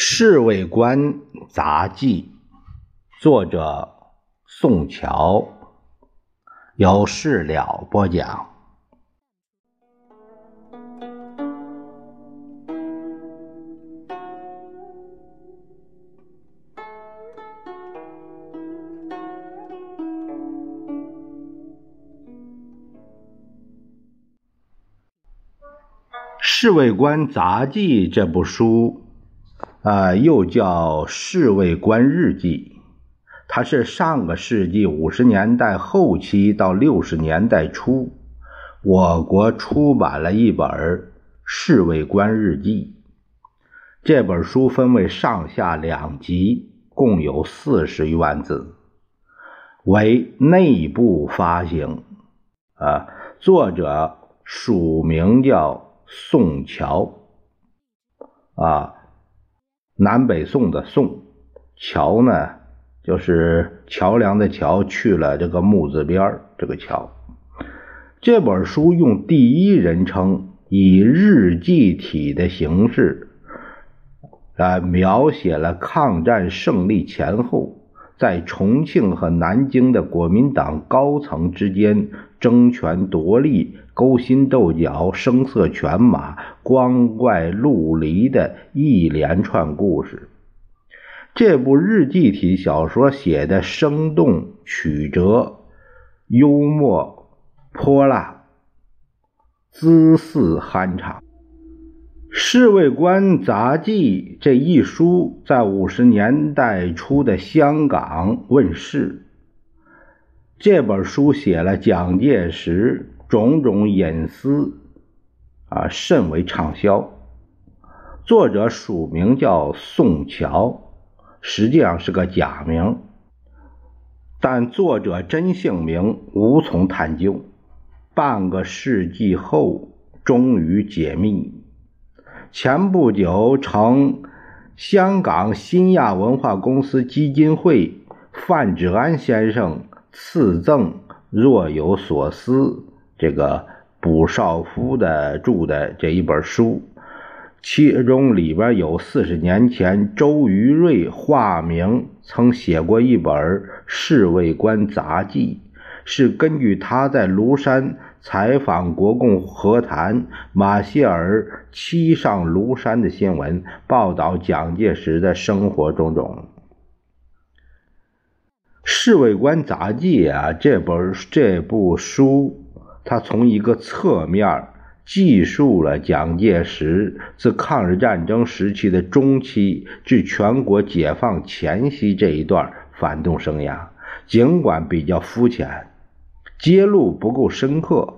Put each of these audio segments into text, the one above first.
侍卫官杂记，作者宋乔，由事了播讲。《侍卫官杂记》这部书。啊，又叫《侍卫官日记》，它是上个世纪五十年代后期到六十年代初，我国出版了一本《侍卫官日记》。这本书分为上下两集，共有四十余万字，为内部发行。啊，作者署名叫宋乔。啊。南北宋的宋，桥呢，就是桥梁的桥，去了这个木字边这个桥。这本书用第一人称，以日记体的形式，啊，描写了抗战胜利前后，在重庆和南京的国民党高层之间争权夺利。勾心斗角、声色犬马、光怪陆离的一连串故事。这部日记体小说写的生动曲折、幽默泼辣、姿势酣畅。《侍卫官杂记》这一书在五十年代初的香港问世。这本书写了蒋介石。种种隐私啊，甚为畅销。作者署名叫宋乔，实际上是个假名，但作者真姓名无从探究。半个世纪后，终于解密。前不久，成香港新亚文化公司基金会范志安先生赐赠，若有所思。这个卜少夫的著的这一本书，其中里边有四十年前周瑜瑞化名曾写过一本《侍卫官杂记》，是根据他在庐山采访国共和谈马歇尔七上庐山的新闻，报道蒋介石的生活种种。《侍卫官杂记》啊，这本这部书。他从一个侧面记述了蒋介石自抗日战争时期的中期至全国解放前夕这一段反动生涯，尽管比较肤浅，揭露不够深刻，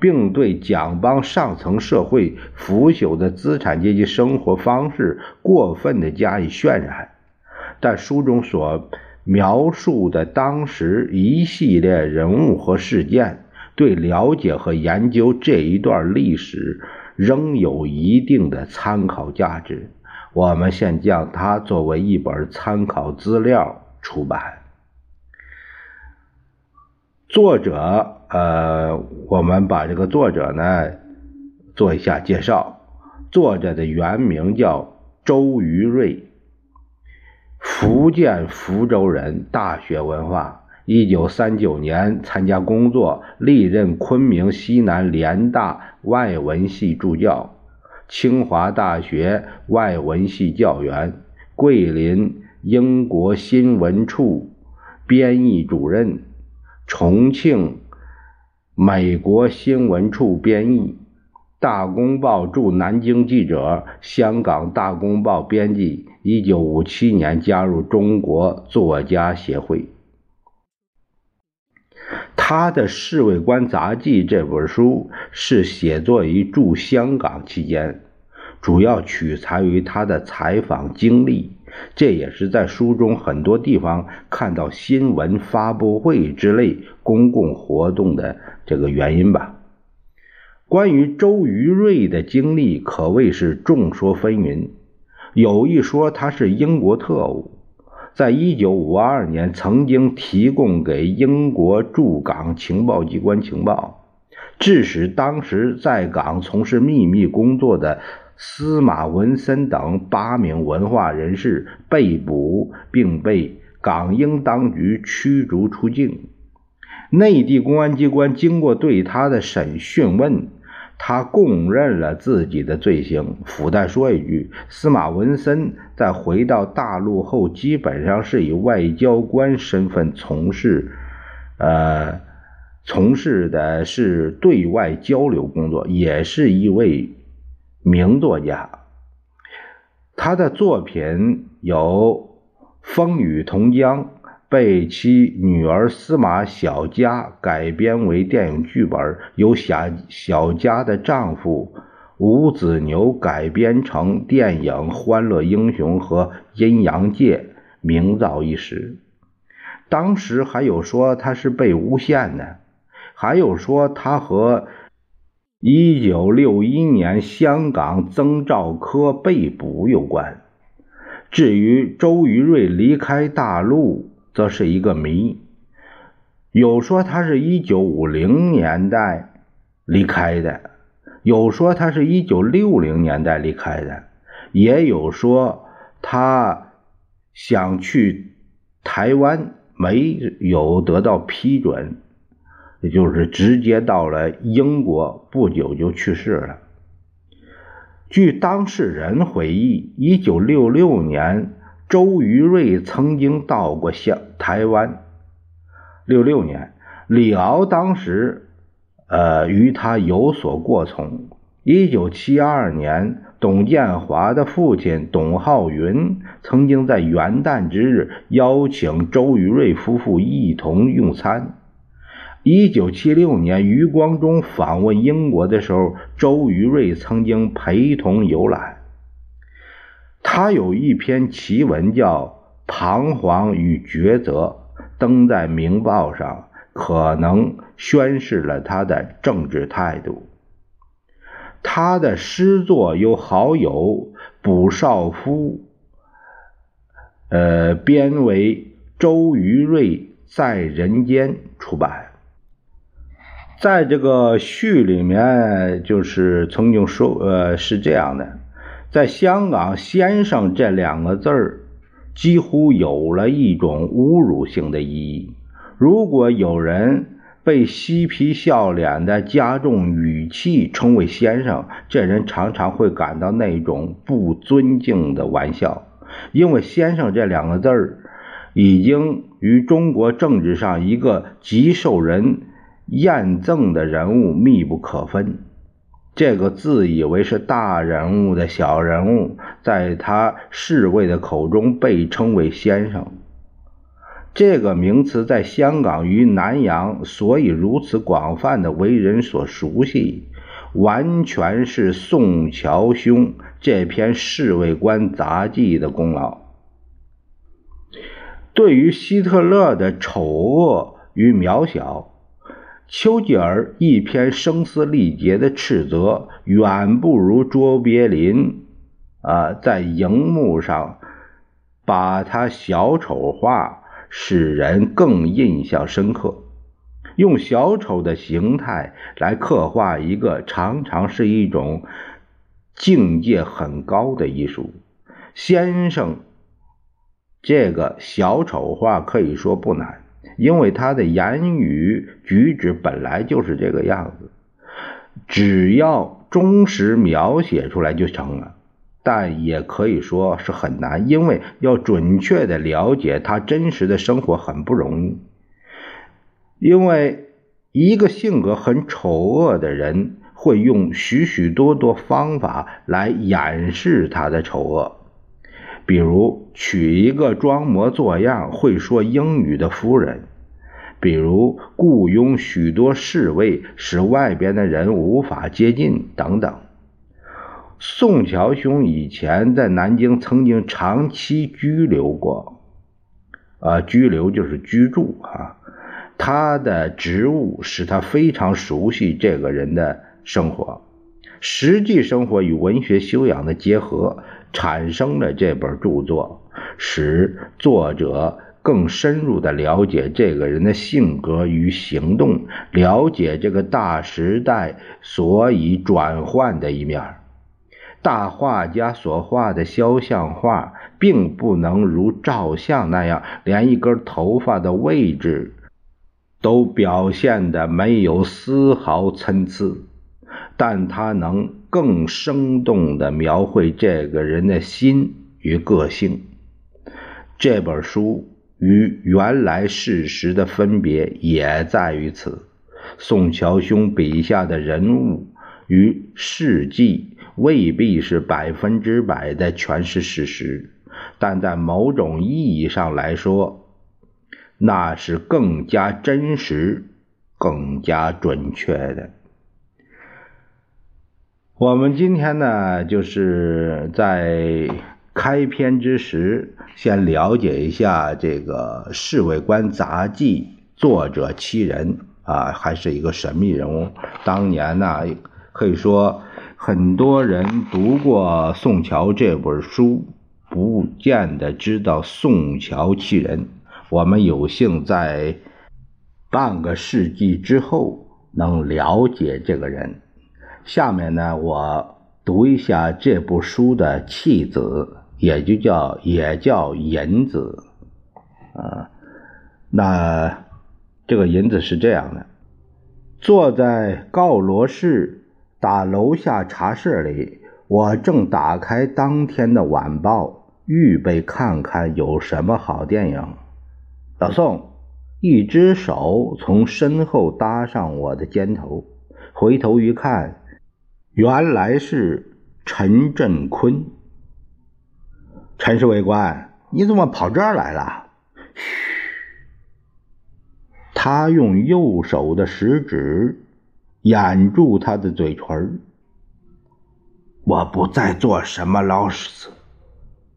并对蒋帮上层社会腐朽的资产阶级生活方式过分的加以渲染，但书中所描述的当时一系列人物和事件。对了解和研究这一段历史仍有一定的参考价值。我们现将它作为一本参考资料出版。作者，呃，我们把这个作者呢做一下介绍。作者的原名叫周瑜瑞，福建福州人，大学文化。一九三九年参加工作，历任昆明西南联大外文系助教、清华大学外文系教员、桂林英国新闻处编译主任、重庆美国新闻处编译、大公报驻南京记者、香港大公报编辑。一九五七年加入中国作家协会。他的《侍卫官杂记》这本书是写作于驻香港期间，主要取材于他的采访经历。这也是在书中很多地方看到新闻发布会之类公共活动的这个原因吧。关于周瑜瑞的经历可谓是众说纷纭，有一说他是英国特务。在一九五二年，曾经提供给英国驻港情报机关情报，致使当时在港从事秘密工作的司马文森等八名文化人士被捕，并被港英当局驱逐出境。内地公安机关经过对他的审讯问，他供认了自己的罪行。附带说一句，司马文森在回到大陆后，基本上是以外交官身份从事，呃，从事的是对外交流工作，也是一位名作家。他的作品有《风雨同江》。被其女儿司马小佳改编为电影剧本，由小小佳的丈夫吴子牛改编成电影《欢乐英雄》和《阴阳界》，名噪一时。当时还有说他是被诬陷的，还有说他和1961年香港曾兆科被捕有关。至于周瑜瑞离开大陆，则是一个谜，有说他是一九五零年代离开的，有说他是一九六零年代离开的，也有说他想去台湾，没有得到批准，也就是直接到了英国，不久就去世了。据当事人回忆，一九六六年。周瑜瑞曾经到过香台湾，六六年，李敖当时，呃，与他有所过从。一九七二年，董建华的父亲董浩云曾经在元旦之日邀请周瑜瑞夫妇一同用餐。一九七六年，余光中访问英国的时候，周瑜瑞曾经陪同游览。他有一篇奇文叫《彷徨与抉择》，登在《明报》上，可能宣示了他的政治态度。他的诗作由好友卜少夫，呃，编为《周瑜瑞在人间》出版。在这个序里面，就是曾经说，呃，是这样的。在香港，“先生”这两个字儿几乎有了一种侮辱性的意义。如果有人被嬉皮笑脸的加重语气称为“先生”，这人常常会感到那种不尊敬的玩笑，因为“先生”这两个字儿已经与中国政治上一个极受人厌憎的人物密不可分。这个自以为是大人物的小人物，在他侍卫的口中被称为先生。这个名词在香港与南洋所以如此广泛的为人所熟悉，完全是宋乔兄这篇侍卫官杂记的功劳。对于希特勒的丑恶与渺小。丘吉尔一篇声嘶力竭的斥责，远不如卓别林啊在荧幕上把他小丑化，使人更印象深刻。用小丑的形态来刻画一个，常常是一种境界很高的艺术。先生，这个小丑化可以说不难。因为他的言语举止本来就是这个样子，只要忠实描写出来就成了。但也可以说是很难，因为要准确的了解他真实的生活很不容易。因为一个性格很丑恶的人，会用许许多多方法来掩饰他的丑恶。比如娶一个装模作样会说英语的夫人，比如雇佣许多侍卫，使外边的人无法接近，等等。宋乔兄以前在南京曾经长期居留过，啊，居留就是居住啊。他的职务使他非常熟悉这个人的生活，实际生活与文学修养的结合。产生了这本著作，使作者更深入的了解这个人的性格与行动，了解这个大时代所以转换的一面。大画家所画的肖像画，并不能如照相那样，连一根头发的位置都表现的没有丝毫参差，但他能更生动的描绘这个人的心与个性。这本书与原来事实的分别也在于此。宋乔兄笔下的人物与事迹未必是百分之百的全是事实，但在某种意义上来说，那是更加真实、更加准确的。我们今天呢，就是在开篇之时，先了解一下这个《侍卫官杂记》作者七人。啊，还是一个神秘人物。当年呢，可以说很多人读过宋乔这本书，不见得知道宋乔其人。我们有幸在半个世纪之后能了解这个人。下面呢，我读一下这部书的弃子，也就叫也叫银子。啊，那。这个银子是这样的：坐在告罗氏打楼下茶室里，我正打开当天的晚报，预备看看有什么好电影。老宋一只手从身后搭上我的肩头，回头一看，原来是陈振坤。陈侍卫官，你怎么跑这儿来了？嘘。他用右手的食指掩住他的嘴唇。我不再做什么老师，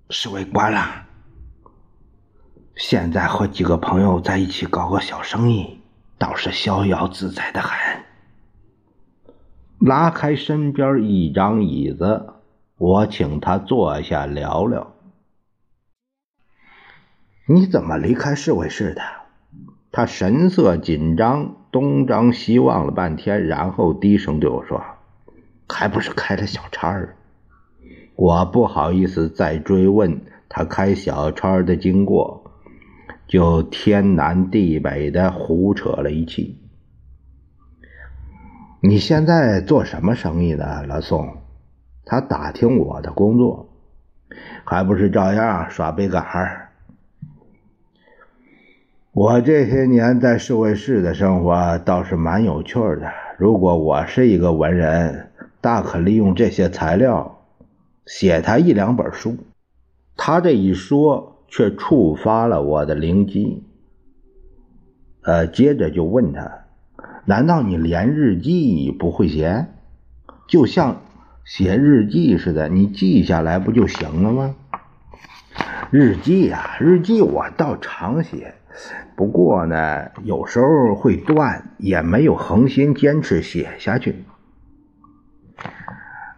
侍卫官了。现在和几个朋友在一起搞个小生意，倒是逍遥自在的很。拉开身边一张椅子，我请他坐下聊聊。你怎么离开侍卫室的？他神色紧张，东张西望了半天，然后低声对我说：“还不是开了小差儿。”我不好意思再追问他开小差的经过，就天南地北的胡扯了一气。你现在做什么生意呢，老宋？他打听我的工作，还不是照样耍背杆儿。我这些年在侍卫室的生活倒是蛮有趣的。如果我是一个文人，大可利用这些材料写他一两本书。他这一说，却触发了我的灵机。呃，接着就问他：“难道你连日记不会写？就像写日记似的，你记下来不就行了吗？”日记啊，日记我倒常写。不过呢，有时候会断，也没有恒心坚持写下去。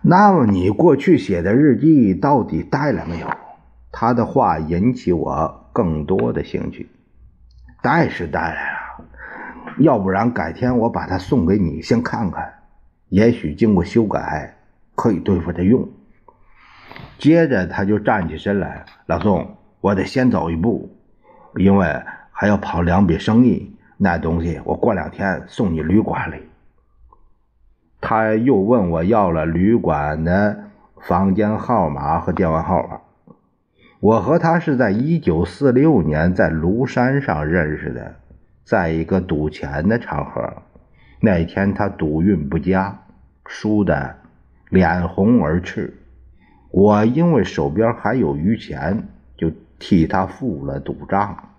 那么你过去写的日记到底带了没有？他的话引起我更多的兴趣。带是带来了，要不然改天我把它送给你，先看看，也许经过修改可以对付着用。接着他就站起身来，老宋，我得先走一步，因为。还要跑两笔生意，那东西我过两天送你旅馆里。他又问我要了旅馆的房间号码和电话号码。我和他是在一九四六年在庐山上认识的，在一个赌钱的场合。那天他赌运不佳，输的脸红耳赤。我因为手边还有余钱，就替他付了赌账。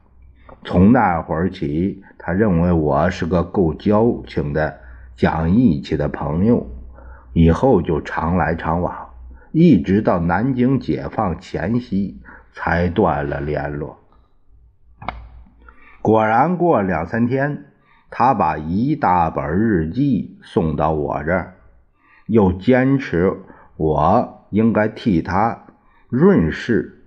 从那会儿起，他认为我是个够交情的、讲义气的朋友，以后就常来常往，一直到南京解放前夕才断了联络。果然，过两三天，他把一大本日记送到我这儿，又坚持我应该替他润饰，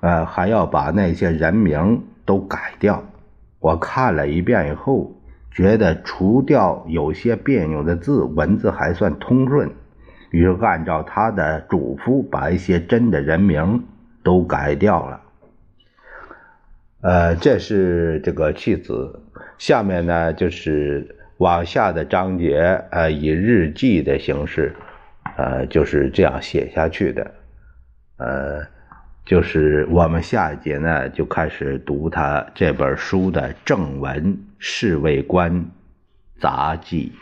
呃，还要把那些人名。都改掉。我看了一遍以后，觉得除掉有些别扭的字，文字还算通顺。于是按照他的嘱咐，把一些真的人名都改掉了。呃，这是这个弃子。下面呢，就是往下的章节，呃，以日记的形式，呃，就是这样写下去的。呃，就是我们下一节呢，就开始读他这本书的正文《侍卫官杂记》。